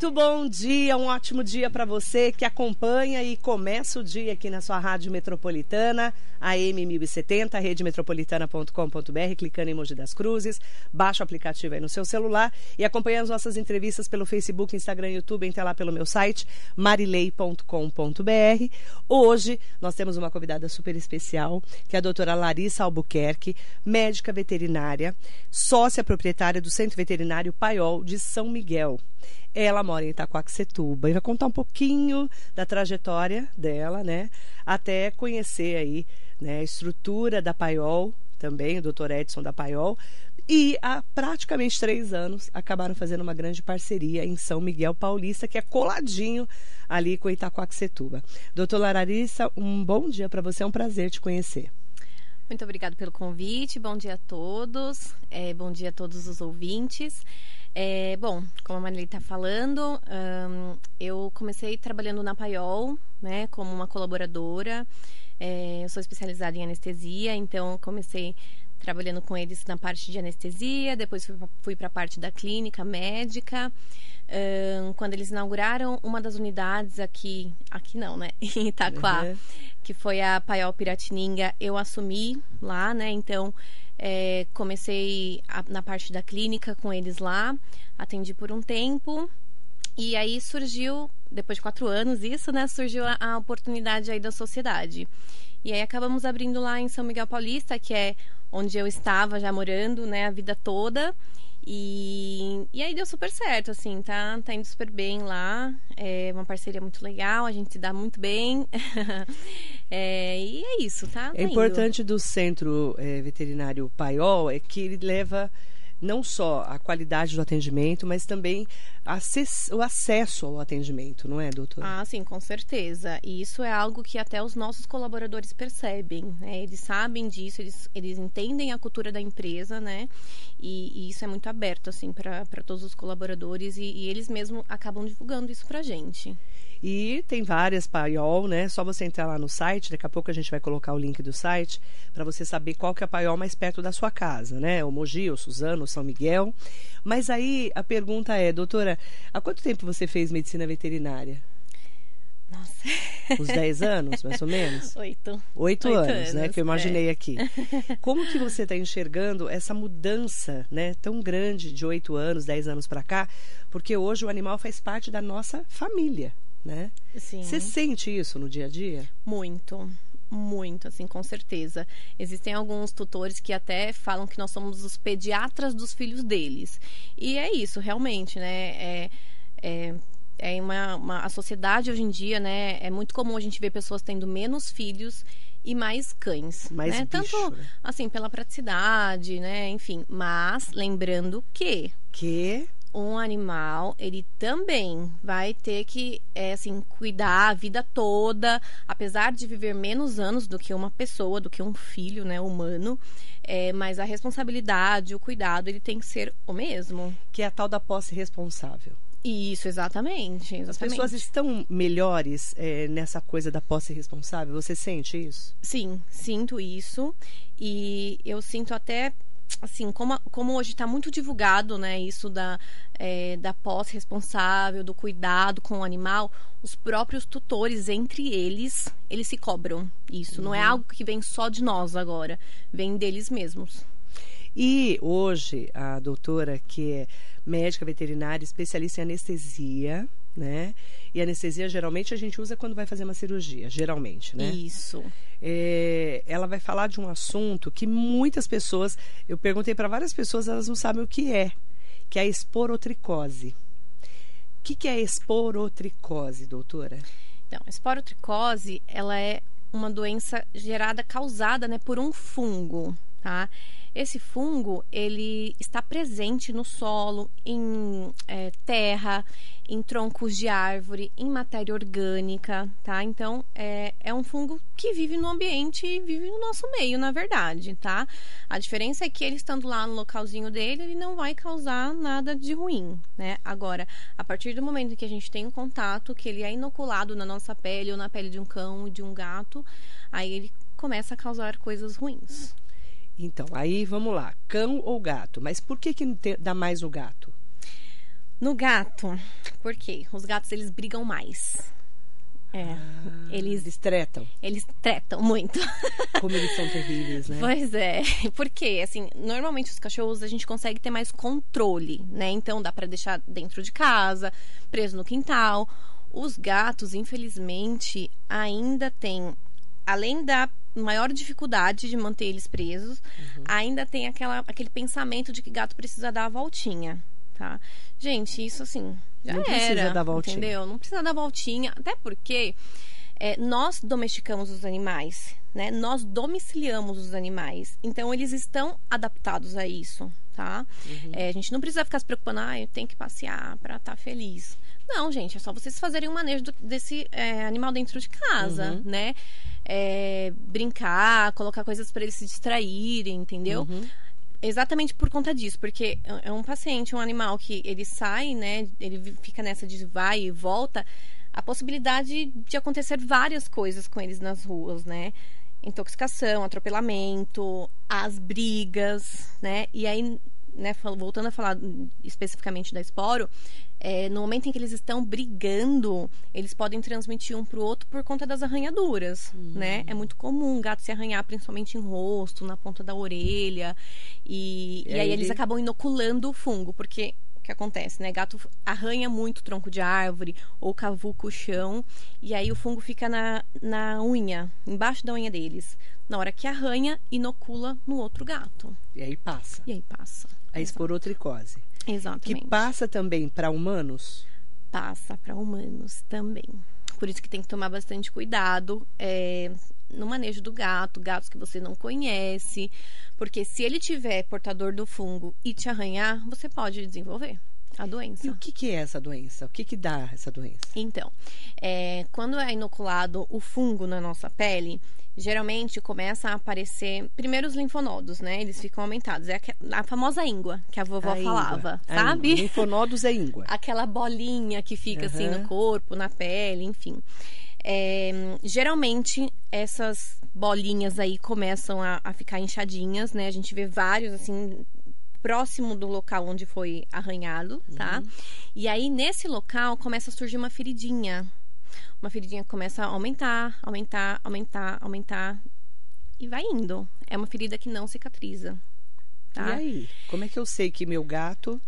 Muito bom dia, um ótimo dia para você que acompanha e começa o dia aqui na sua Rádio Metropolitana, AM 1070, redemetropolitana.com.br, clicando em Mogi das Cruzes, baixa o aplicativo aí no seu celular e acompanha as nossas entrevistas pelo Facebook, Instagram, YouTube, entra lá pelo meu site, marilei.com.br. Hoje nós temos uma convidada super especial, que é a doutora Larissa Albuquerque, médica veterinária, sócia proprietária do Centro Veterinário Paiol de São Miguel. Ela mora em Itacoaxetuba e vai contar um pouquinho da trajetória dela, né? Até conhecer aí né, a estrutura da Paiol, também, o doutor Edson da Paiol. E há praticamente três anos acabaram fazendo uma grande parceria em São Miguel Paulista, que é coladinho ali com Itacoaxetuba. Doutor Larissa, um bom dia para você, é um prazer te conhecer. Muito obrigada pelo convite, bom dia a todos, é, bom dia a todos os ouvintes. É, bom, como a Marilei está falando, um, eu comecei trabalhando na Paiol, né, como uma colaboradora. É, eu sou especializada em anestesia, então comecei trabalhando com eles na parte de anestesia, depois fui para a parte da clínica médica. Um, quando eles inauguraram uma das unidades aqui, aqui não, né, em Itaquá, uhum. que foi a Paiol Piratininga, eu assumi lá, né, então é, comecei a, na parte da clínica com eles lá, atendi por um tempo. E aí surgiu, depois de quatro anos, isso, né? Surgiu a, a oportunidade aí da sociedade. E aí acabamos abrindo lá em São Miguel Paulista, que é onde eu estava já morando, né, a vida toda. E, e aí deu super certo, assim, tá, tá indo super bem lá. É uma parceria muito legal, a gente se dá muito bem. é, e é isso, tá? tá é importante do centro é, veterinário Paiol é que ele leva não só a qualidade do atendimento, mas também o acesso ao atendimento, não é, doutor? Ah, sim, com certeza. E isso é algo que até os nossos colaboradores percebem, né? Eles sabem disso, eles, eles entendem a cultura da empresa, né? E, e isso é muito aberto, assim, para todos os colaboradores e, e eles mesmos acabam divulgando isso para gente. E tem várias paiol, né? Só você entrar lá no site, daqui a pouco a gente vai colocar o link do site para você saber qual que é a paiol mais perto da sua casa, né? O Mogi, o Suzano, o São Miguel. Mas aí a pergunta é, doutora, há quanto tempo você fez medicina veterinária? Nossa. Uns 10 anos, mais ou menos? Oito. Oito anos, anos, né? Que eu imaginei é. aqui. Como que você está enxergando essa mudança, né? Tão grande de oito anos, dez anos para cá? Porque hoje o animal faz parte da nossa família, né? Sim. Você sente isso no dia a dia? Muito. Muito, assim, com certeza. Existem alguns tutores que até falam que nós somos os pediatras dos filhos deles. E é isso, realmente, né? É, é, é uma, uma, a sociedade hoje em dia, né? É muito comum a gente ver pessoas tendo menos filhos e mais cães, mais né? Bicho, Tanto né? assim pela praticidade, né? Enfim, mas lembrando que que um animal, ele também vai ter que, é, assim, cuidar a vida toda, apesar de viver menos anos do que uma pessoa, do que um filho, né, humano, é, mas a responsabilidade, o cuidado, ele tem que ser o mesmo. Que é a tal da posse responsável. Isso, exatamente, exatamente. As pessoas estão melhores é, nessa coisa da posse responsável? Você sente isso? Sim, sinto isso. E eu sinto até assim, como, como hoje está muito divulgado, né, isso da, é, da posse responsável, do cuidado com o animal, os próprios tutores, entre eles, eles se cobram isso. Uhum. Não é uhum. algo que vem só de nós agora, vem deles mesmos. E hoje, a doutora, que é médica veterinária, especialista em anestesia, né? E anestesia geralmente a gente usa quando vai fazer uma cirurgia, geralmente, né? Isso. É, ela vai falar de um assunto que muitas pessoas, eu perguntei para várias pessoas, elas não sabem o que é, que é a esporotricose. O que, que é esporotricose, doutora? Então, a esporotricose, ela é uma doença gerada, causada, né, por um fungo, tá? Esse fungo, ele está presente no solo, em é, terra, em troncos de árvore, em matéria orgânica, tá? Então, é, é um fungo que vive no ambiente e vive no nosso meio, na verdade, tá? A diferença é que ele estando lá no localzinho dele, ele não vai causar nada de ruim, né? Agora, a partir do momento que a gente tem um contato, que ele é inoculado na nossa pele ou na pele de um cão de um gato, aí ele começa a causar coisas ruins. Então, aí vamos lá, cão ou gato? Mas por que que dá mais o gato? No gato, por quê? Os gatos eles brigam mais. É, Ah, eles Eles tretam. eles tretam muito. Como eles são terríveis, né? Pois é, porque assim, normalmente os cachorros a gente consegue ter mais controle, né? Então dá pra deixar dentro de casa, preso no quintal. Os gatos, infelizmente, ainda tem, além da maior dificuldade de manter eles presos, ainda tem aquela, aquele pensamento de que gato precisa dar a voltinha, tá? Gente, isso assim, já Não precisa era, dar voltinha. entendeu? Não precisa dar voltinha, até porque é, nós domesticamos os animais, né? Nós domiciliamos os animais. Então, eles estão adaptados a isso, tá? É, a gente não precisa ficar se preocupando, ah, eu tenho que passear para estar feliz. Não, gente, é só vocês fazerem um manejo do- desse é, animal dentro de casa, Uhum. né? É, brincar, colocar coisas para eles se distraírem, entendeu? Uhum. Exatamente por conta disso, porque é um paciente, um animal que ele sai, né? Ele fica nessa de vai e volta, a possibilidade de acontecer várias coisas com eles nas ruas, né? Intoxicação, atropelamento, as brigas, né? E aí, né, voltando a falar especificamente da esporo, é, no momento em que eles estão brigando, eles podem transmitir um pro outro por conta das arranhaduras, né? É muito comum o gato se arranhar, principalmente em rosto, na ponta da orelha. E, E e aí, aí eles ele- acabam inoculando o fungo, porque que acontece, né? Gato arranha muito o tronco de árvore ou cavuca o chão, e aí o fungo fica na, na unha, embaixo da unha deles. Na hora que arranha, inocula no outro gato. E aí passa. E aí passa. A esporotricose. Que Exatamente. passa também para humanos. passa para humanos também. Por isso que tem que tomar bastante cuidado é, no manejo do gato, gatos que você não conhece, porque se ele tiver portador do fungo e te arranhar, você pode desenvolver a E doença. o que, que é essa doença? O que, que dá essa doença? Então, é, quando é inoculado o fungo na nossa pele, geralmente começa a aparecer primeiro os linfonodos, né? Eles ficam aumentados. É aque- a famosa íngua que a vovó A íngua. falava, A sabe? íngua. Linfonodos é íngua. aquela bolinha que fica assim Aham. no corpo, na pele, enfim. É, geralmente essas bolinhas aí começam a, a ficar inchadinhas, né? A gente vê vários assim próximo do local onde foi arranhado, tá? E aí nesse local começa a surgir uma feridinha. Uma feridinha que começa a aumentar, aumentar, aumentar, aumentar e vai indo. É uma ferida que não cicatriza. Tá? E aí? Como é que eu sei que meu gato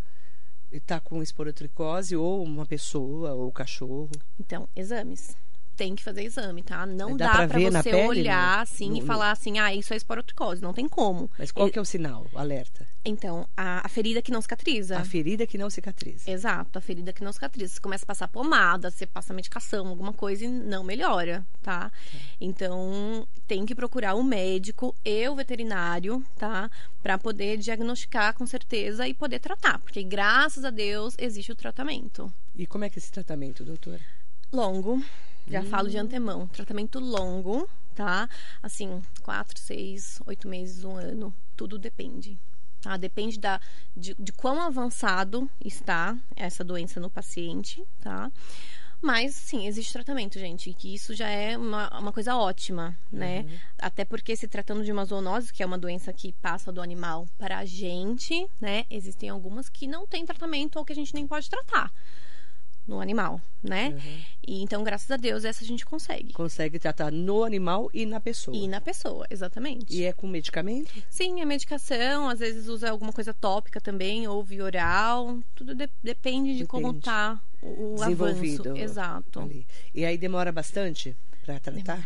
está com esporotricose ou uma pessoa ou cachorro? Então, exames. Tem que fazer exame, tá? Não Dá dá, na você pele, olhar no- assim no- e falar assim, ah, isso é esporotricose. Não tem como. Mas qual que é o sinal, o alerta? Então, a, a ferida que não cicatriza. A ferida que não cicatriza. Exato, a ferida que não cicatriza. Você começa a passar pomada, você passa medicação, alguma coisa e não melhora, tá? Então, tem que procurar o médico e o veterinário, tá? Pra poder diagnosticar com certeza e poder tratar. Porque, graças a Deus, existe o tratamento. E como é que é esse tratamento, doutora? longo. Já falo de antemão. Tratamento longo, tá? Assim, quatro, seis, oito meses, um ano. Tudo depende. Tá? Depende da, de, de quão avançado está essa doença no paciente, tá? Mas, sim, existe tratamento, gente. Que isso já é uma, uma coisa ótima, né? Até porque se tratando de uma zoonose, que é uma doença que passa do animal para a gente, né? Existem algumas que não tem tratamento ou que a gente nem pode tratar no animal, né? E então, graças a Deus, essa a gente consegue. Consegue tratar no animal e na pessoa. E na pessoa, exatamente. E é com medicamento? Sim, é medicação, às vezes usa alguma coisa tópica também, ou via oral. Tudo de- depende de como tá o, Desenvolvido avanço. Exato. ali. E aí demora bastante para tratar?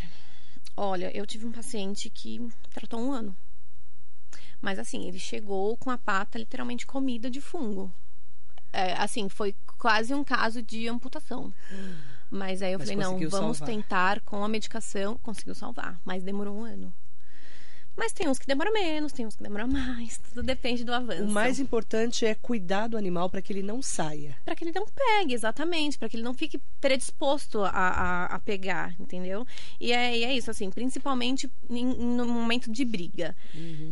Olha, eu tive um paciente que tratou um ano. Mas assim, ele chegou com a pata literalmente comida de fungo. É, assim, foi quase um caso de amputação. Mas aí eu Mas falei, não, vamos salvar. tentar com a medicação. Conseguiu salvar, mas demorou um ano. Mas tem uns que demoram menos, tem uns que demoram mais. Tudo depende do avanço. O mais importante é cuidar do animal para que ele não saia. Para que ele não pegue, exatamente, para que ele não fique predisposto a, a, a pegar, entendeu? E é, e é isso, assim, principalmente em, no momento de briga.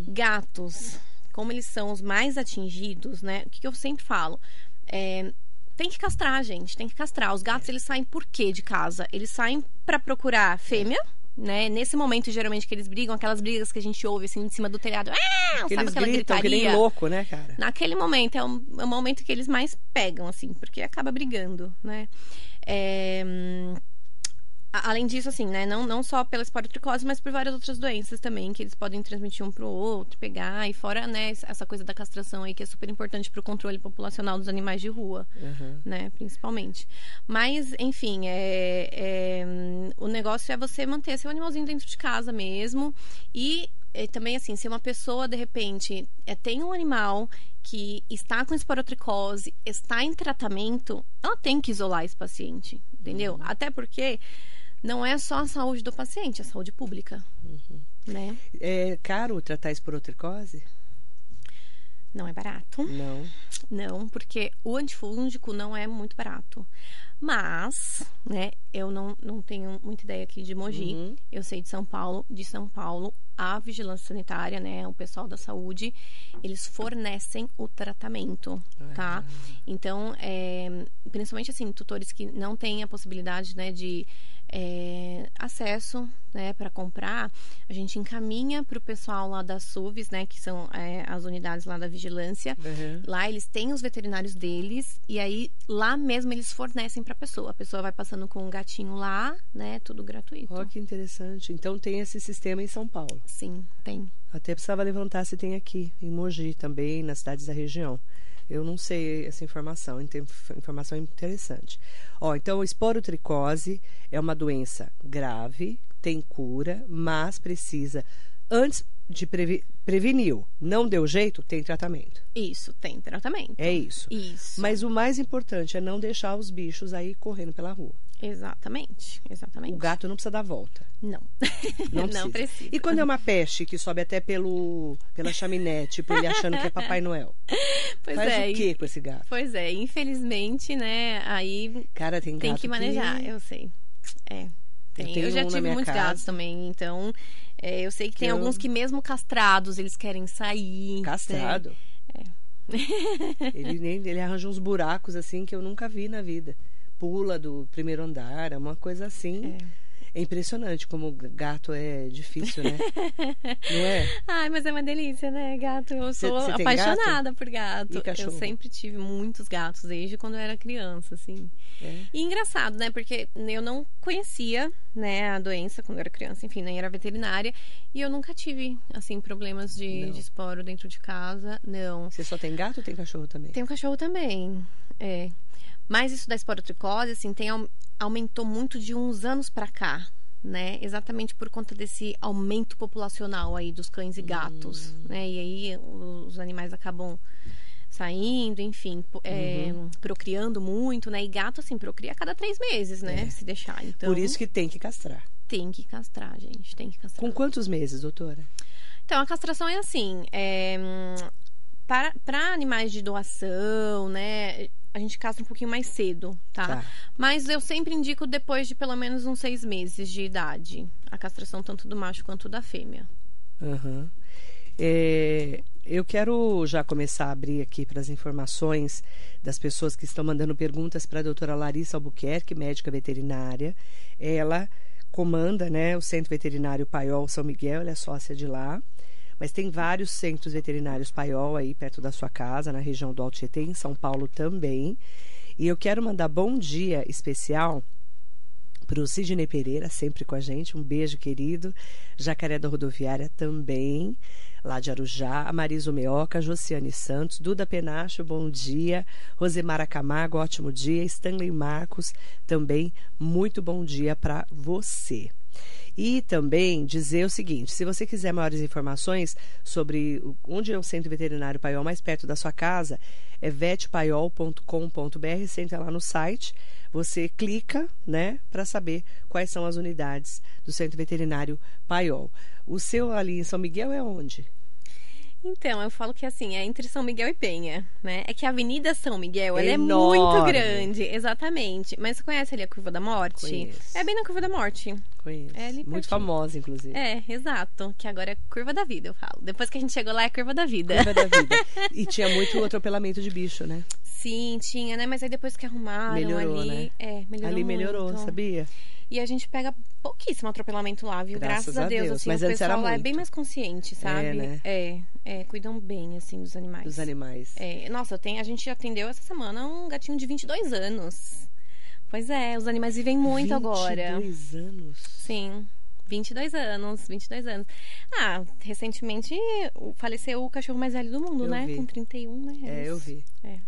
Gatos, como eles são os mais atingidos, né? O que, que eu sempre falo? É, tem que castrar, gente, tem que castrar. Os gatos, eles saem por quê de casa? Eles saem para procurar fêmea, né? Nesse momento, geralmente, que eles brigam, aquelas brigas que a gente ouve, assim, em cima do telhado. Ah! Que sabe eles aquela gritam que gritaria? nem louco, né, cara? Naquele momento, é o, é o momento que eles mais pegam, assim, porque acaba brigando, né? É, hum, Além disso, assim, né? Não, não só pela esporotricose, mas por várias outras doenças também, que eles podem transmitir um pro outro, pegar. E fora, né, essa coisa da castração aí, que é super importante pro controle populacional dos animais de rua Uhum. né, principalmente. Mas, enfim, é, é, o negócio é você manter seu animalzinho dentro de casa mesmo. E é, também, assim, se uma pessoa, de repente, é, tem um animal que está com esporotricose, está em tratamento, ela tem que isolar esse paciente, entendeu? Até porque não é só a saúde do paciente, é a saúde pública, né? É caro tratar esporotricose? Não é barato. Não. Não, porque o antifúngico não é muito barato. Mas, né, eu não, não tenho muita ideia aqui de Mogi. Uhum. Eu sei de São Paulo. De São Paulo, a vigilância sanitária, né, o pessoal da saúde, eles fornecem o tratamento, tá? Então, é, principalmente assim, tutores que não têm a possibilidade, né, de é, acesso, né, para comprar, a gente encaminha para o pessoal lá das SUVs, né, que são é, as unidades lá da vigilância. Uhum. Lá eles têm os veterinários deles e aí lá mesmo eles fornecem para a pessoa. A pessoa vai passando com um gatinho lá, né, tudo gratuito. Ó, que interessante. Então tem esse sistema em São Paulo. Sim, tem. Até precisava levantar se tem aqui, em Mogi também, nas cidades da região. Eu não sei essa informação, informação interessante. Ó, então, esporotricose é uma doença grave, tem cura, mas precisa, antes de previ preveniu, não deu jeito, tem tratamento. Isso, tem tratamento. É isso. Isso. Mas o mais importante é não deixar os bichos aí correndo pela rua. Exatamente, exatamente. O gato não precisa dar volta. Não. Não precisa. precisa. E quando é uma peste que sobe até pelo, pela chaminé, tipo ele achando que é Papai Noel? Pois Faz é. o que com esse gato? Pois é, infelizmente, né, aí Cara, tem gato tem que manejar, eu sei. É. Tem. tenho Eu, já um tive muitos casa. gatos também, então é, eu sei que, Que tem eu- alguns que mesmo castrados, eles querem sair. né? Castrado. ele, nem, ele arranja uns buracos assim que eu nunca vi na vida. Pula do primeiro andar, é uma coisa assim. É, impressionante como gato é difícil, né? Não é? Ai, mas é uma delícia, né, gato? Eu Cê- sou cê tem apaixonada por gato. Eu sempre tive muitos gatos, desde quando eu era criança, assim. É. E engraçado, né? Porque eu não conhecia, né, a doença quando eu era criança, enfim, nem era veterinária. E eu nunca tive, assim, problemas de, de esporo dentro de casa. Não. Você só tem gato ou tem cachorro também? Tem um cachorro também, é. Mas isso da esporotricose, assim, tem, au- aumentou muito de uns anos pra cá, né? Exatamente por conta desse aumento populacional aí dos cães e gatos, né? E aí os animais acabam saindo, enfim, é, procriando muito, né? E gato, assim, procria a cada três meses, né? É. Se deixar. Então, Por isso que tem que castrar. tem que castrar, gente. Tem que castrar. Com quantos meses, doutora? Então, a castração é assim, é, hum, para, para animais de doação, né, a gente castra um pouquinho mais cedo, tá? Tá. Mas eu sempre indico depois de pelo menos uns seis meses de idade, a castração tanto do macho quanto da fêmea. Aham. É, eu quero já começar a abrir aqui para as informações das pessoas que estão mandando perguntas para a doutora Larissa Albuquerque, médica veterinária. Ela comanda né, o Centro Veterinário Paiol São Miguel, ela é sócia de lá. Mas tem vários centros veterinários Paiol aí perto da sua casa, na região do Alto Tietê, em São Paulo também. E eu quero mandar bom dia especial para o Sidney Pereira, sempre com a gente. Um beijo, querido. Jacaré da Rodoviária também, lá de Arujá. A Marisa Meoca, Josiane Santos, Duda Penacho, bom dia. Rosemara Camargo, ótimo dia. Stanley Marcos, também muito bom dia para você. E também dizer o seguinte: se você quiser maiores informações sobre onde é o centro veterinário Paiol mais perto da sua casa, é vetpaiol.com.br. Você entra lá no site, você clica, né, para saber quais são as unidades do centro veterinário Paiol. O seu ali em São Miguel é onde? Então, eu falo que assim, é entre São Miguel e Penha, né? É que a Avenida São Miguel, ela é Enorme. muito grande, exatamente. Mas você conhece ali a Curva da Morte? Conheço. É bem na Curva da Morte. Conheço. É Muito pertinho. famosa, inclusive. É, exato. Que agora é Curva da Vida, eu falo. Depois que a gente chegou lá, é Curva da Vida. Curva da vida. E tinha muito atropelamento de bicho, né? Sim, tinha, né? Mas aí depois que arrumaram Melhorou, ali. né? É, melhorou. ali melhorou, muito. sabia? E a gente pega pouquíssimo atropelamento lá, viu? Graças Graças, a Deus. Deus. Assim, Mas o pessoal lá é muito. bem mais consciente, sabe? né? É, é, cuidam bem, assim, dos animais. Dos animais. É, nossa, tem, a gente atendeu essa semana um gatinho de 22 anos. Pois é, os animais vivem muito agora. 22 anos. Sim. 22 anos, 22 anos. Ah, recentemente faleceu o cachorro mais velho do mundo, Eu né? vi. Com 31, né? É, eu vi. É.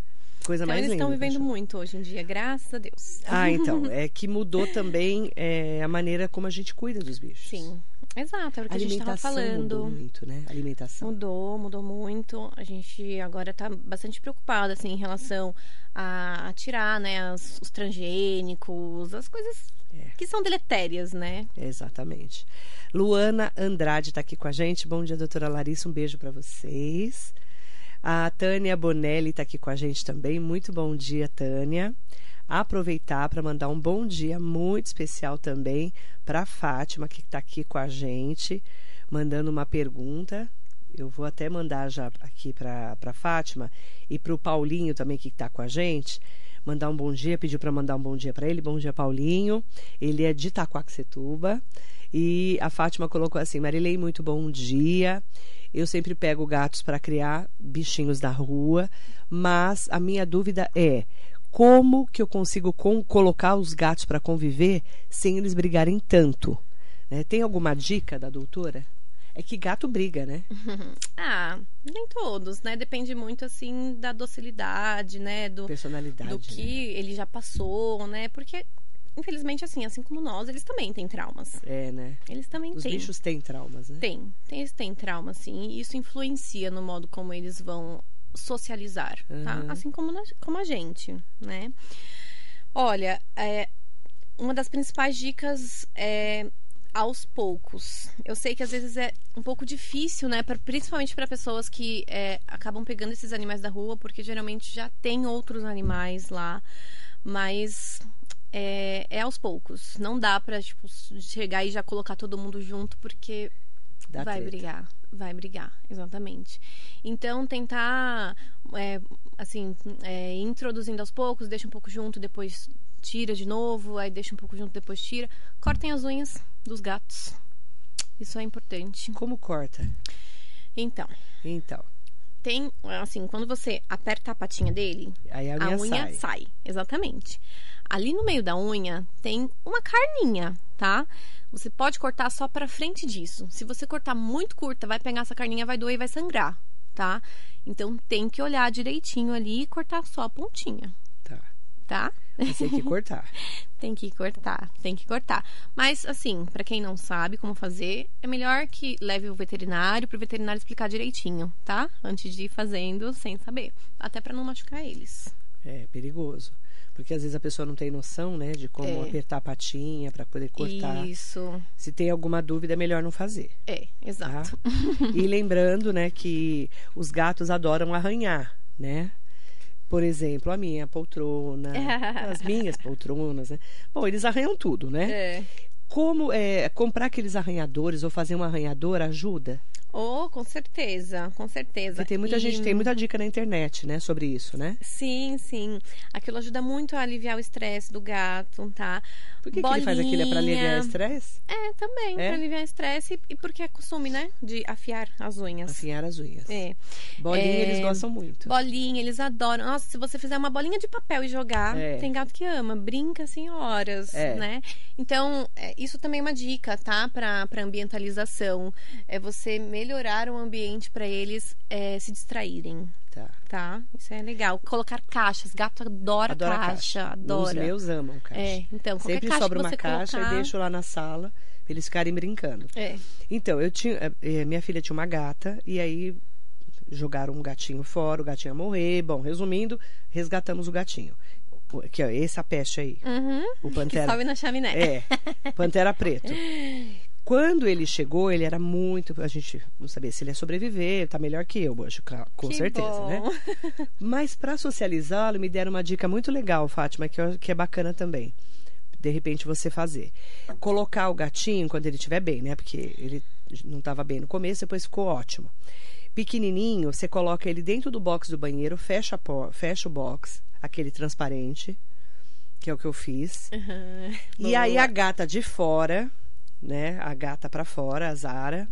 Coisa Então mais eles linda. estão vivendo muito hoje em dia, graças a Deus. Ah, então. É que mudou também é, a maneira como a gente cuida dos bichos. Sim. Exato, é o que a gente estava falando. mudou muito, né? Alimentação. Mudou, mudou muito. A gente agora está bastante preocupada assim, em relação a, a tirar né, as- os transgênicos, as coisas É. que são deletérias, né? Exatamente. Luana Andrade está aqui com a gente. Bom dia, doutora Larissa. Um beijo para vocês. A Tânia Bonelli está aqui com a gente também. Muito bom dia, Tânia. Aproveitar para mandar um bom dia muito especial também para a Fátima, que está aqui com a gente, mandando uma pergunta. Eu vou até mandar já aqui para a Fátima e para o Paulinho também, que está com a gente. Mandar um bom dia, pediu para mandar um bom dia para ele. Bom dia, Paulinho. Ele é de Itaquaquecetuba. E a Fátima colocou assim: Marilei, muito bom dia. Eu sempre pego gatos para criar bichinhos da rua, mas a minha dúvida é como que eu consigo com- colocar os gatos para conviver sem eles brigarem tanto? né? Tem alguma dica da doutora? É que gato briga, né? Ah, nem todos, né? Depende muito assim da docilidade, né? Do, Personalidade. do né? que ele já passou, né? Porque, infelizmente, assim, assim como nós, eles também têm traumas. É, né? Eles também Os têm. bichos têm traumas, né? Tem, tem, eles têm trauma, sim, e isso influencia no modo como eles vão socializar, tá? Uhum. Assim como, na- como a gente, né? Olha, é, uma das principais dicas é aos poucos. Eu sei que às vezes é um pouco difícil, né? pra- principalmente para pessoas que é, acabam pegando esses animais da rua, porque geralmente já tem outros animais lá, mas é, é aos poucos. Não dá pra tipo, chegar e já colocar todo mundo junto, porque Dá vai treta. brigar, vai brigar, exatamente. Então tentar, é, assim, é, introduzindo aos poucos, deixa um pouco junto, depois tira de novo, aí deixa um pouco junto, depois tira. Cortem as unhas dos gatos. Isso é importante. Como corta? Então, Então, tem, assim, quando você aperta a patinha dele, a a unha, unha sai. sai. Exatamente. Ali no meio da unha tem uma carninha, tá? Você pode cortar só pra frente disso. Se você cortar muito curta, vai pegar essa carninha, vai doer e vai sangrar, tá? Então tem que olhar direitinho ali e cortar só a pontinha, Tá. tá? Mas tem que cortar. Tem que cortar, tem que cortar. Mas assim, pra quem não sabe como fazer, é melhor que leve o veterinário pro veterinário explicar direitinho, tá? Antes de ir fazendo sem saber, até pra não machucar eles. É perigoso. Porque às vezes a pessoa não tem noção, né, de como É. apertar a patinha para poder cortar. Isso. Se tem alguma dúvida, é melhor não fazer. É, Tá? exato. e lembrando, né, que os gatos adoram arranhar, né? Por exemplo, a minha poltrona, as minhas poltronas, né? Bom, eles arranham tudo, né? É. Como é, comprar aqueles arranhadores ou fazer um arranhador ajuda? Oh, com certeza, com certeza. Porque tem muita E- gente, tem muita dica na internet, né, sobre isso, né? Sim, sim. Aquilo ajuda muito a aliviar o estresse do gato, tá? Por que, que ele faz aquilo? É pra aliviar o estresse? É, também, É? pra aliviar o estresse e- e porque é costume, né? De afiar as unhas. Afinhar as unhas. É. Bolinha É, eles gostam muito. Bolinha, eles adoram. Nossa, se você fizer uma bolinha de papel e jogar, É. tem gato que ama, brinca assim horas, É. né? Então, é, isso também é uma dica, tá? Pra, pra ambientalização. É você melhorar o ambiente pra eles é, se distraírem, Tá. tá? Isso é legal. Colocar caixas. Gato adora, Adora caixa, caixa. adora. Os meus amam caixa. É, então, Sempre caixa sobra uma caixa colocar... e deixo lá na sala pra eles ficarem brincando. É. Então, eu tinha. eh, eh, Minha filha tinha uma gata e aí jogaram um gatinho fora, o gatinho ia morrer. Bom, resumindo, resgatamos o gatinho. Esse é a peste aí. Uhum. O Que pantera. sobe na chaminé. É, Pantera Preto. Quando ele chegou, ele era muito. A gente não sabia se ele ia sobreviver, tá melhor que eu, claro, com Que certeza, bom. né? Mas para socializá-lo, me deram uma dica muito legal, Fátima, que, eu- que é bacana também. De repente você fazer. Colocar o gatinho quando ele estiver bem, né? Porque ele não estava bem no começo, depois ficou ótimo. Pequenininho, você coloca ele dentro do box do banheiro, fecha, a fecha o box, aquele transparente, que é o que eu fiz. Uhum. E aí a gata de fora, né? A gata para fora, a Zara,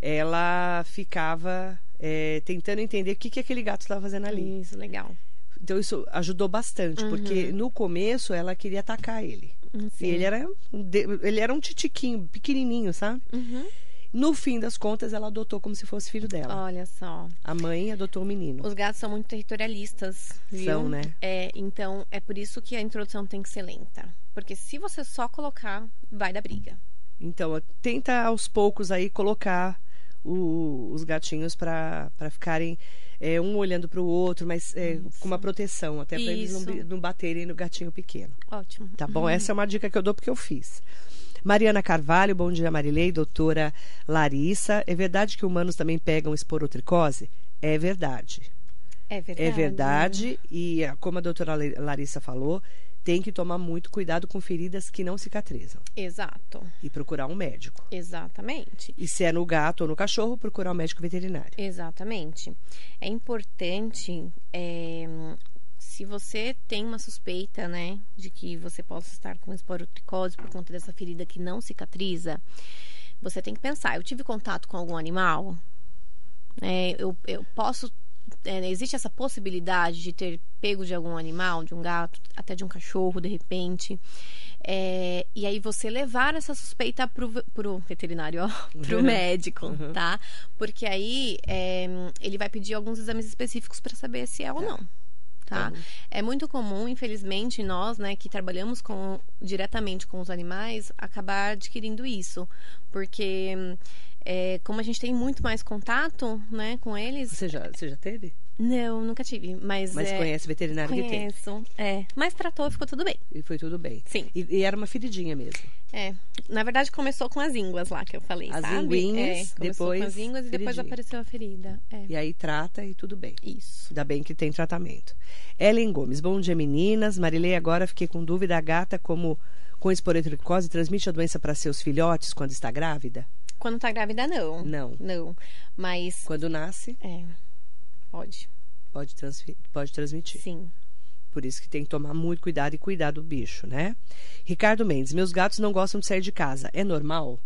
ela ficava é, tentando entender o que, que aquele gato estava fazendo ali. Isso, legal. Então isso ajudou bastante, Uhum. porque no começo ela queria atacar ele. Sim. E ele era, um ele era um titiquinho, pequenininho, sabe? Uhum. No fim das contas, ela adotou como se fosse filho dela. Olha só. A mãe adotou o menino. Os gatos são muito territorialistas, viu? São, né? É, então é por isso que a introdução tem que ser lenta. Porque se você só colocar, vai dar briga. Então, tenta aos poucos aí colocar o- os gatinhos para ficarem é, um olhando para o outro, mas é, com uma proteção, até para eles não, não baterem no gatinho pequeno. Ótimo. Tá bom? Essa é uma dica que eu dou porque eu fiz. Mariana Carvalho, bom dia, Marilei. Doutora Larissa, é verdade que humanos também pegam esporotricose? É verdade. É verdade. É verdade. E ah, como a doutora Larissa falou, tem que tomar muito cuidado com feridas que não cicatrizam Exato. e procurar um médico. Exatamente. E se é no gato ou no cachorro, procurar um médico veterinário. Exatamente. É importante, é, se você tem uma suspeita, né, de que você possa estar com esporotricose por conta dessa ferida que não cicatriza, você tem que pensar: eu tive contato com algum animal? É, eu, eu posso. é, existe essa possibilidade de ter pego de algum animal, de um gato, até de um cachorro, de repente. É, e aí você levar essa suspeita pro, pro veterinário, ó, pro médico, Uhum. tá? Porque aí é, ele vai pedir alguns exames específicos para saber se é ou Tá. não. Tá? Uhum. É muito comum, infelizmente, nós, né, que trabalhamos com, diretamente com os animais, acabar adquirindo isso. Porque, é, como a gente tem muito mais contato, né, com eles. Você já, você já teve? Não, nunca tive. Mas, Mas é, conhece veterinário que teve. conheço. É, mas tratou, ficou tudo bem. E foi tudo bem. Sim. E, e era uma feridinha mesmo. É. Na verdade, começou com as ínguas lá que eu falei, As sabe? linguinhas, é, começou depois com as ínguas e depois feridinha. apareceu a ferida. É. E aí trata e tudo bem. Isso. Ainda bem que tem tratamento. Ellen Gomes, bom dia meninas. Marilei, agora fiquei com dúvida. A gata, como com esporotricose, transmite a doença para seus filhotes quando está grávida? Quando tá grávida, não. Não. Não. Mas. Quando nasce, É. Pode. pode, pode transmitir. Sim. Por isso que tem que tomar muito cuidado e cuidar do bicho, né? Ricardo Mendes, meus gatos não gostam de sair de casa. É normal?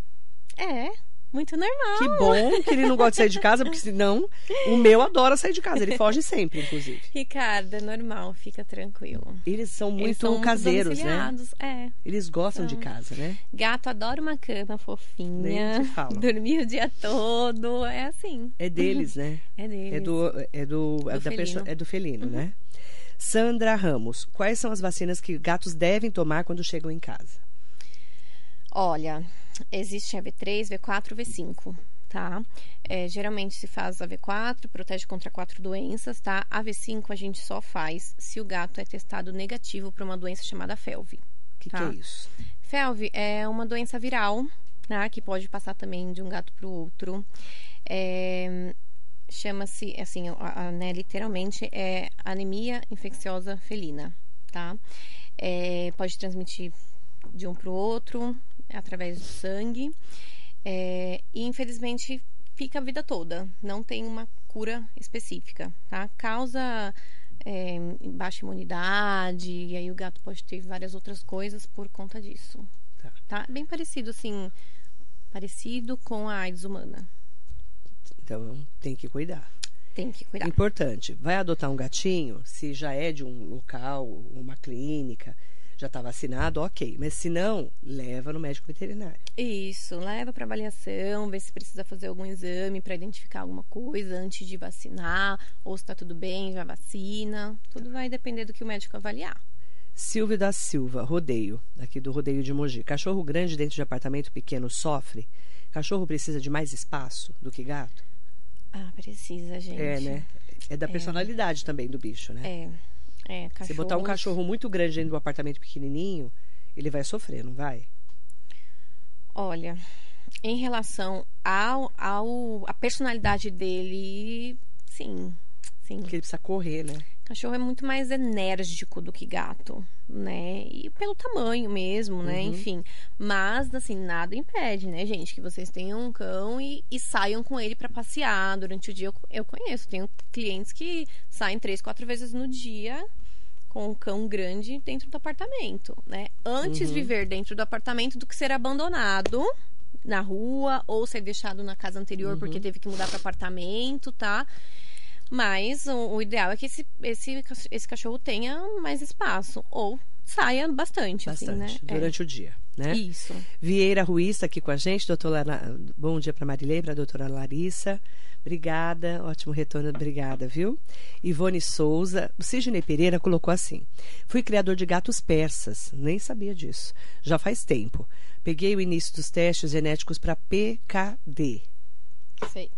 É. Muito normal. Que bom que ele não gosta de sair de casa, porque senão o meu adora sair de casa. Ele foge sempre, inclusive. Ricardo, é normal, fica tranquilo. Eles são muito Eles são caseiros, né? É. Eles gostam de São. casa, né? Gato adora uma cama fofinha. Dormir o dia todo. É assim. É deles, né? É deles. É do, é do, é da pessoa, é do felino, né? Sandra Ramos, quais são as vacinas que gatos devem tomar quando chegam em casa? Olha, existe a V3, V4 V5, tá? É, geralmente se faz a V4, protege contra quatro doenças, tá? A V5 a gente só faz se o gato é testado negativo para uma doença chamada FeLV. O que, Tá. que é isso? FeLV é uma doença viral, né? Que pode passar também de um gato para o outro. É, Chama-se, assim, a- a- né, literalmente, é anemia infecciosa felina, tá? É, pode transmitir de um para o outro, através do sangue. É, e, infelizmente, fica a vida toda. Não tem uma cura específica, tá? Causa é, baixa imunidade, e aí o gato pode ter várias outras coisas por conta disso. Tá. Tá? Bem parecido, assim, parecido com a AIDS humana. Então tem que cuidar. Tem que cuidar. Importante, vai adotar um gatinho, se já é de um local, uma clínica, já está vacinado, ok. Mas se não, leva no médico veterinário. Isso, leva para avaliação, vê se precisa fazer algum exame para identificar alguma coisa antes de vacinar, ou se tá tudo bem, já vacina. Tudo vai depender do que o médico avaliar. Silvio da Silva, rodeio, aqui do rodeio de Mogi. Cachorro grande dentro de apartamento pequeno sofre? Cachorro precisa de mais espaço do que gato? Ah, precisa, gente. É, né? É da personalidade também do bicho, né? É. É, Se botar um cachorros- cachorro muito grande dentro de um apartamento pequenininho, ele vai sofrer, não vai? Olha, em relação ao, ao a personalidade dele, sim, sim. Porque ele precisa correr, né? Cachorro é muito mais enérgico do que gato, né? E pelo tamanho mesmo, né? Uhum. Enfim. Mas, assim, nada impede, né, gente, que vocês tenham um cão e, e saiam com ele pra passear durante o dia. Eu, eu conheço, tenho clientes que saem três, quatro vezes no dia com um cão grande dentro do apartamento, né? Antes Uhum. viver dentro do apartamento do que ser abandonado na rua ou ser deixado na casa anterior Uhum. porque teve que mudar para apartamento, tá? Mas o, o ideal é que esse, esse, esse cachorro tenha mais espaço ou saia bastante, Bastante, assim, né? É. durante o dia, né? Isso. Vieira Ruiz está aqui com a gente, doutora bom dia para Marilei, para a doutora Larissa. Obrigada, ótimo retorno, obrigada, viu? Ivone Souza, o Sidney Pereira colocou assim: Fui criador de gatos persas, nem sabia disso. Já faz tempo. Peguei o início dos testes genéticos para PKD. Sei.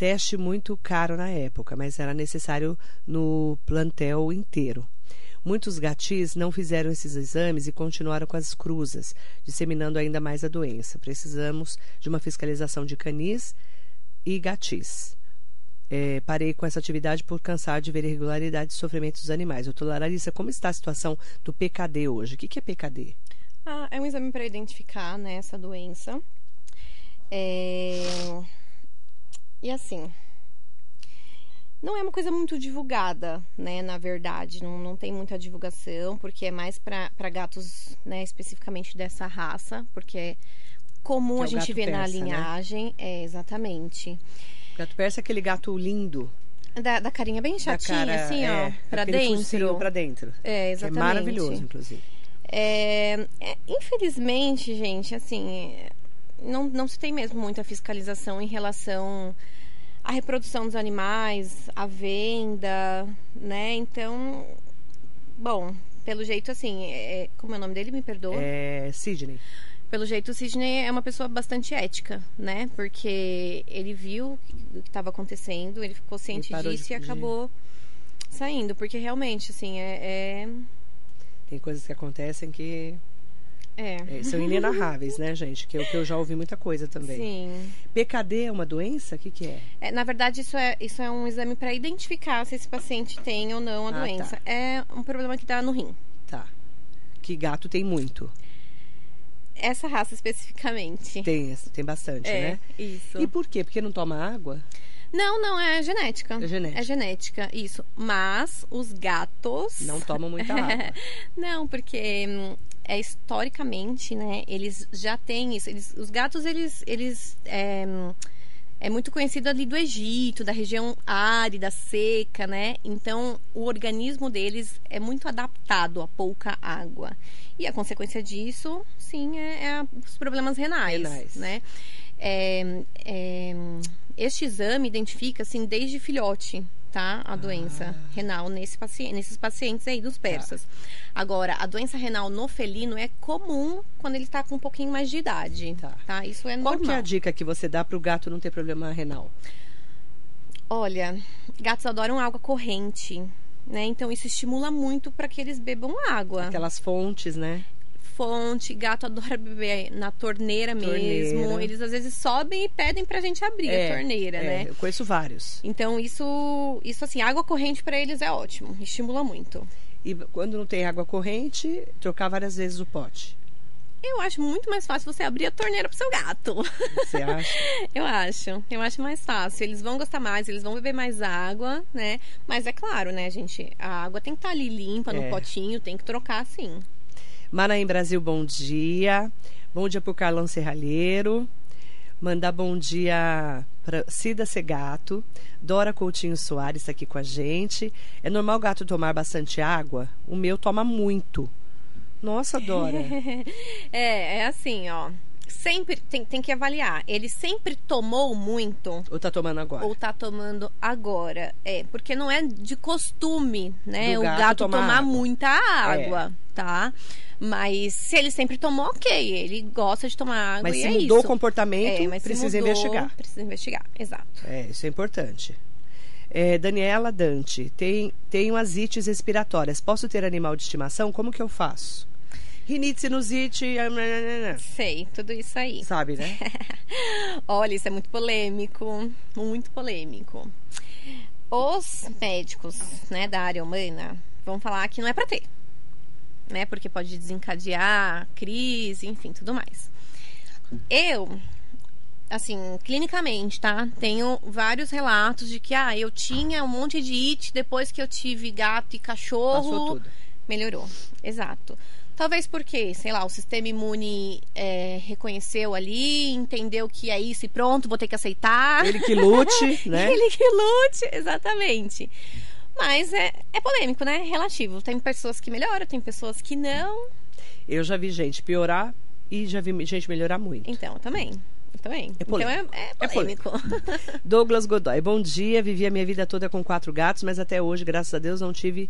Teste muito caro na época, mas era necessário no plantel inteiro. Muitos gatis não fizeram esses exames e continuaram com as cruzas, disseminando ainda mais a doença. Precisamos de uma fiscalização de canis e gatis. É, parei com essa atividade por cansar de ver irregularidades e sofrimentos dos animais. Doutora Larissa, como está a situação do PKD hoje? O que, que é PKD? Ah, é um exame para identificar né, essa doença. É... E assim, não é uma coisa muito divulgada, né? Na verdade, não, não tem muita divulgação, porque é mais para gatos, né? Especificamente dessa raça, porque é comum é a o gente ver na persa, né? linhagem. É, exatamente. Gato persa é aquele gato lindo. Da, da carinha bem chatinha, cara, assim, é, ó, pra dentro. pra dentro. É, Que é exatamente. maravilhoso, inclusive. É, é, infelizmente, gente, assim, é, não, não se tem mesmo muita fiscalização em relação à reprodução dos animais, à venda, né? Então, bom, pelo jeito, assim, é, como é o nome dele? Me perdoa. É Sidney. Pelo jeito, o Sidney é uma pessoa bastante ética, né? Porque ele viu o que estava acontecendo, ele ficou ciente parou disso de- e acabou saindo. Porque realmente, assim, é- Tem coisas que acontecem que é, é é, são inenarráveis, né, gente? Que eu, que eu já ouvi muita coisa também. Sim. PKD é uma doença? O que, que é? É, na verdade, isso é, isso é um exame para identificar se esse paciente tem ou não a Ah, doença. tá. É um problema que dá no rim. Tá. Que gato tem muito. Essa raça especificamente. Tem, tem bastante, é, né? isso. E por quê? Porque não toma água? Não, não, é genética. É genética. É genética, isso. Mas os gatos. Não tomam muita água. Não, porque hum, é historicamente, né? Eles já têm isso. Eles, os gatos, eles, eles é, é muito conhecido ali do Egito, da região árida, seca, né? Então, o organismo deles é muito adaptado a pouca água. E a consequência disso, sim, é, é os problemas renais, Renais. né? É, é, este exame identifica, assim, desde filhote, tá? A doença Ah. renal nesse paciente, nesses pacientes aí dos persas. Agora, a doença renal no felino é comum quando ele tá com um pouquinho mais de idade, Tá. tá? Isso é Qual normal. que é a dica que você dá pro gato não ter problema renal? Olha, gatos adoram água corrente, né? Então isso estimula muito para que eles bebam água. Aquelas fontes, né? Fonte, gato adora beber na torneira, mesmo. Torneira. Eles às vezes sobem e pedem pra gente abrir a torneira, é, né? Eu conheço vários. Então isso, isso assim, água corrente para eles é ótimo, estimula muito. E quando não tem água corrente, trocar várias vezes o pote. Eu acho muito mais fácil você abrir a torneira pro seu gato. Você acha? Eu acho, eu acho mais fácil. Eles vão gostar mais, eles vão beber mais água, né? Mas é claro, né, gente? A água tem que estar ali limpa no É. potinho, tem que trocar sim. Manaim Brasil, bom dia. Bom dia pro Carlão Serralheiro. Mandar bom dia para Cida Segato. Dora Coutinho Soares tá aqui com a gente. É normal o gato tomar bastante água? O meu toma muito. Nossa, Dora. É, é assim, ó. Sempre tem, tem que avaliar. Ele sempre tomou muito Ou tá tomando agora? ou tá tomando agora? É, porque não é de costume, né? O gato tomar tomar, água. É. muita água, tá? Mas se ele sempre tomou, ok. Ele gosta de tomar água Mas e se é mudou isso. o comportamento, É, mas precisa mudou, investigar. Precisa investigar, exato. É, isso é importante. É, Daniela Dante, tem, tenho as ites respiratórias. Posso ter animal de estimação? Como que eu faço? Rinite, sinusite, ah. Sei, tudo isso aí. sabe, né? Olha, isso é muito polêmico, muito polêmico. Os médicos, né, da área humana vão falar que não é pra ter, né, porque pode desencadear crise, enfim, tudo mais. Eu, assim, clinicamente, tá, tenho vários relatos de que, ah, eu tinha um monte de it depois que eu tive gato e Passou cachorro tudo. Melhorou, exato. Talvez porque, sei lá, o sistema imune é, reconheceu ali, entendeu que é isso e pronto, vou ter que aceitar. Ele que lute, né? Ele que lute, exatamente. Mas é, é polêmico, né? Relativo. Tem pessoas que melhoram, tem pessoas que não. Eu já vi gente piorar e já vi gente melhorar muito. Então, também. Eu também. É então polêmico. é, é polêmico. Douglas Godoy, bom dia. Vivi a minha vida toda com quatro gatos, mas até hoje, graças a Deus, não tive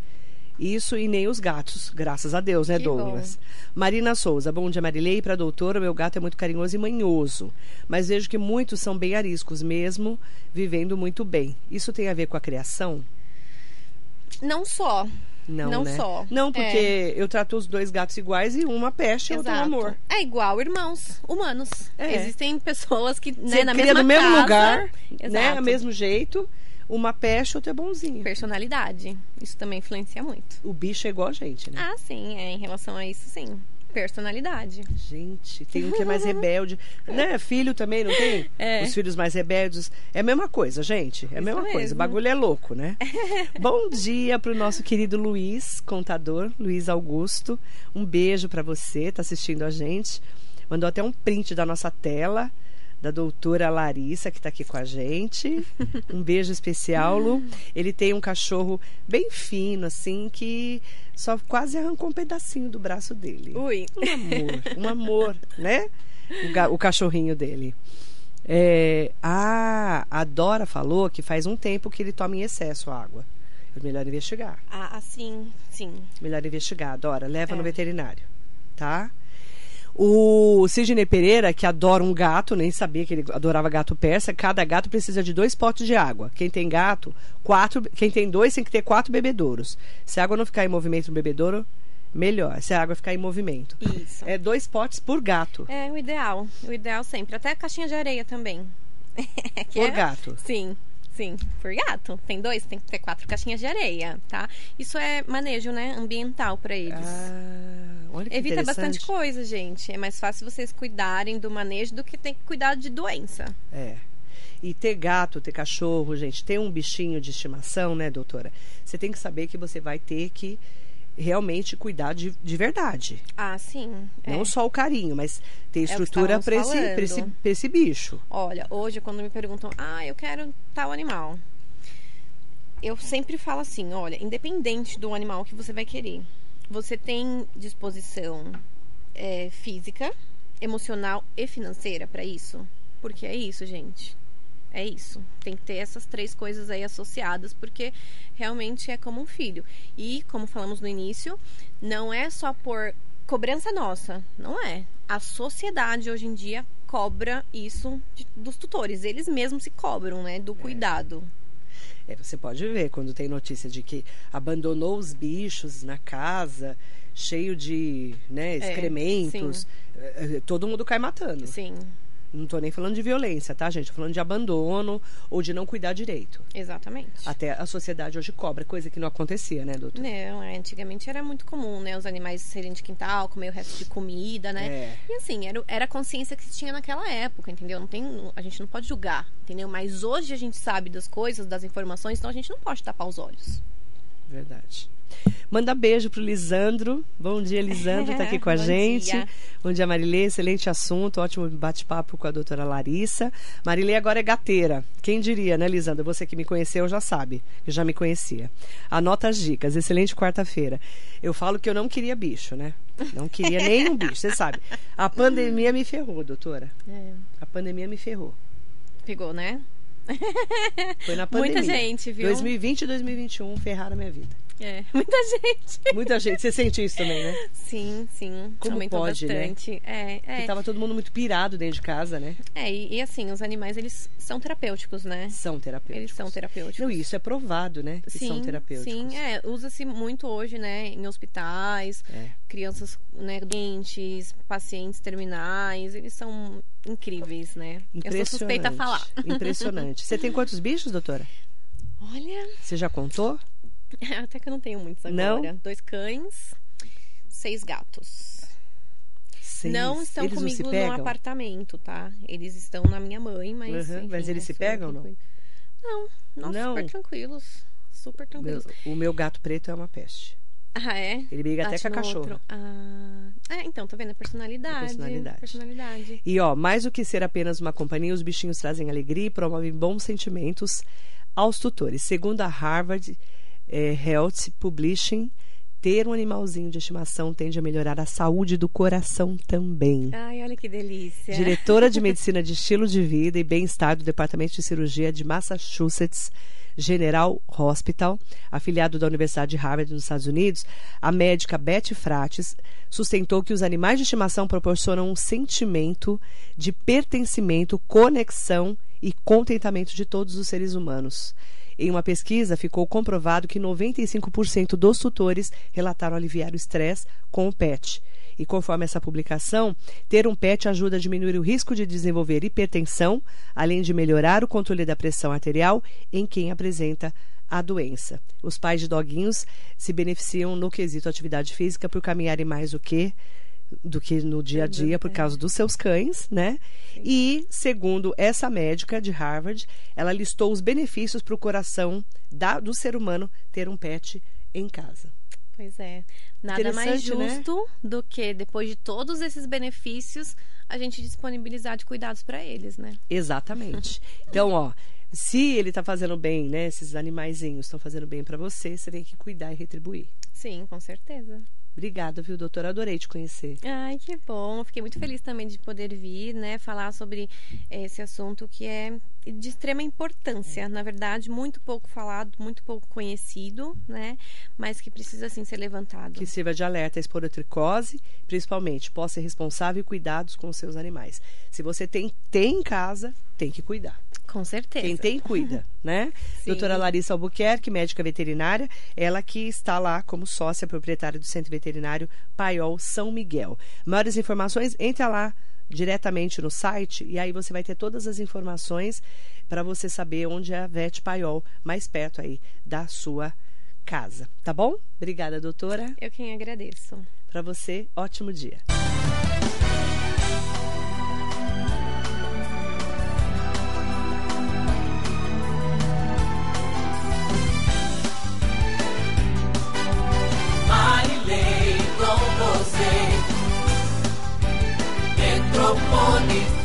isso e nem os gatos, graças a Deus, né, Que Douglas? Marina Souza, bom dia, Marilei. Para a doutora, meu gato é muito carinhoso e manhoso, mas vejo que muitos são bem ariscos, mesmo vivendo muito bem. Isso tem a ver com a criação? Não só. Não, Não né? só. Não, porque eu trato os dois gatos iguais e uma peste e outro amor. É igual irmãos humanos. É. Existem pessoas que, né, Você na cria mesma no mesmo casa, lugar, Exato. né? Do mesmo jeito, uma peste, outro é bonzinho. Personalidade. Isso também influencia muito. O bicho é igual a gente, né? Ah, sim, é, em relação a isso, sim. Personalidade. Gente, tem um que é mais rebelde. né? Filho também, não tem? É. Os filhos mais rebeldes. É a mesma coisa, gente. É a Isso mesma coisa. O mesmo. bagulho é louco, né? Bom dia pro nosso querido Luiz, contador, Luiz Augusto. Um beijo para você, tá assistindo a gente. Mandou até um print da nossa tela, da doutora Larissa, que tá aqui com a gente. Um beijo especial, Lu. Ele tem um cachorro bem fino, assim, que só quase arrancou um pedacinho do braço dele. Ui. Um amor, um amor, né? O, o cachorrinho dele. É, ah, a Dora falou que faz um tempo que ele toma em excesso água. É melhor investigar. Ah, sim, sim. Melhor investigar, Dora. Leva É. no veterinário, tá? O Sidney Pereira, que adora um gato, nem sabia que ele adorava gato persa, cada gato precisa de dois potes de água. Quem tem gato, quatro. Quem tem dois tem que ter quatro bebedouros. Se a água não ficar em movimento no bebedouro, melhor. Se a água ficar em movimento. Isso. É dois potes por gato. É o ideal. O ideal sempre. Até a caixinha de areia também. Por é- gato. Sim, sim. Por gato. Tem dois, tem que ter quatro caixinhas de areia, tá? Isso é manejo, né? Ambiental pra eles. Ah, olha que Evita bastante coisa, gente. É mais fácil vocês cuidarem do manejo do que ter que cuidar de doença. É. E ter gato, ter cachorro, gente, ter um bichinho de estimação, né, doutora? Você tem que saber que você vai ter que realmente cuidar de, de verdade. Ah, sim. é. Não só o carinho, mas ter É estrutura estávamos para esse, pra esse, pra esse bicho. Olha, hoje quando me perguntam, ah, eu quero tal animal. Eu sempre falo assim, olha, independente do animal que você vai querer, você tem disposição é, física, emocional e financeira para isso? Porque é isso, gente. É isso. Tem que ter essas três coisas aí associadas, porque realmente é como um filho. E, como falamos no início, não é só por cobrança nossa, não é. A sociedade hoje em dia cobra isso de- dos tutores. Eles mesmos se cobram, né? Do cuidado. É, você pode ver quando tem notícia de que abandonou os bichos na casa, cheio de né, excrementos, eh, eh, todo mundo cai matando. Sim, Não tô nem falando de violência, tá, gente? Tô falando de abandono ou de não cuidar direito. exatamente. Até a sociedade hoje cobra, coisa que não acontecia, né, doutor? Não, é, antigamente era muito comum, né? Os animais serem de quintal, comer o resto de comida, né? É. E assim, era, era a consciência que se tinha naquela época, entendeu? Não tem, a gente não pode julgar, entendeu? Mas hoje a gente sabe das coisas, das informações, então a gente não pode tapar os olhos. Verdade. Manda beijo pro Lisandro. Bom dia, Lisandro, tá aqui com a Bom gente. dia. Bom dia, Marilê. Excelente assunto, ótimo bate-papo com a doutora Larissa. Marilê agora é gateira. Quem diria, né, Lisandro? Você que me conheceu já sabe, que já me conhecia. Anota as dicas. Excelente quarta-feira. Eu falo que eu não queria bicho, né? Não queria nenhum bicho, você sabe. A pandemia me ferrou, doutora. É, A pandemia me ferrou. pegou, né? Foi na pandemia. Muita gente, viu? 2020 e 2021 ferraram a minha vida. É, muita gente. Muita gente. Você sente isso também, né? Sim, sim. Como aumentou pode, né? bastante. É, Porque é. tava todo mundo muito pirado dentro de casa, né? É, e, e assim, os animais, eles são terapêuticos, né? São terapêuticos. Eles são terapêuticos. Não, isso é provado, né? Que são terapêuticos. Sim, é. Usa-se muito hoje, né? Em hospitais, É. crianças né, doentes, pacientes terminais. Eles são incríveis, né? Eu sou suspeita a falar. Impressionante. Você tem quantos bichos, doutora? Olha, Você já contou? até que eu não tenho muitos agora. Não? Dois cães, seis gatos. Seis. Não estão eles comigo não se no pegam? apartamento, tá? Eles estão na minha mãe, mas. Uhum, enfim, mas eles se sou eu pegam ou não? Não, não, Não? super tranquilos. Super Meu- tranquilos. o meu gato preto é uma peste. Ah, é? Ele briga Bate até com a cachorra. Ah, é, então, tá vendo? É personalidade. personalidade. Personalidade. E ó, mais do que ser apenas uma companhia, os bichinhos trazem alegria e promovem bons sentimentos aos tutores. Segundo a Harvard eh, Health Publishing, ter um animalzinho de estimação tende a melhorar a saúde do coração também. Ai, olha que delícia. Diretora de Medicina de Estilo de Vida e Bem-Estar do Departamento de Cirurgia de Massachusetts General Hospital, afiliado da Universidade de Harvard nos Estados Unidos, a médica Betty Frates sustentou que os animais de estimação proporcionam um sentimento de pertencimento, conexão e contentamento de todos os seres humanos. Em uma pesquisa, ficou comprovado que 95% dos tutores relataram aliviar o estresse com o pet. E conforme essa publicação, ter um pet ajuda a diminuir o risco de desenvolver hipertensão, além de melhorar o controle da pressão arterial em quem apresenta a doença. Os pais de doguinhos se beneficiam no quesito atividade física por caminharem mais do que do que no dia a dia por causa dos seus cães, né? E segundo essa médica de Harvard, ela listou os benefícios para o coração da, do ser humano ter um pet em casa. Pois é. Nada mais né? justo do que, depois de todos esses benefícios, a gente disponibilizar de cuidados para eles, né? Exatamente. Então, ó, se ele está fazendo bem, né? Esses animaizinhos estão fazendo bem para você, você tem que cuidar e retribuir. Sim, com certeza. Obrigada, viu, doutora? Adorei te conhecer. Ai, que bom. Fiquei muito feliz também de poder vir, né, falar sobre esse assunto que é de extrema importância. Na verdade, muito pouco falado, muito pouco conhecido, né, mas que precisa, assim, ser levantado. Que sirva de alerta à esporotricose, principalmente, possa ser responsável e cuidados com os seus animais. Se você tem, tem em casa, tem que cuidar. Com certeza. Quem tem, cuida, né? Sim. Doutora Larissa Albuquerque, médica veterinária, ela que está lá como sócia proprietária do Centro Veterinário Paiol São Miguel. Maiores informações, entra lá diretamente no site e aí você vai ter todas as informações para você saber onde é a Vet Paiol mais perto aí da sua casa, tá bom? Obrigada, doutora. Eu quem agradeço. Para você, ótimo dia. Marilei com você. Metropolitana.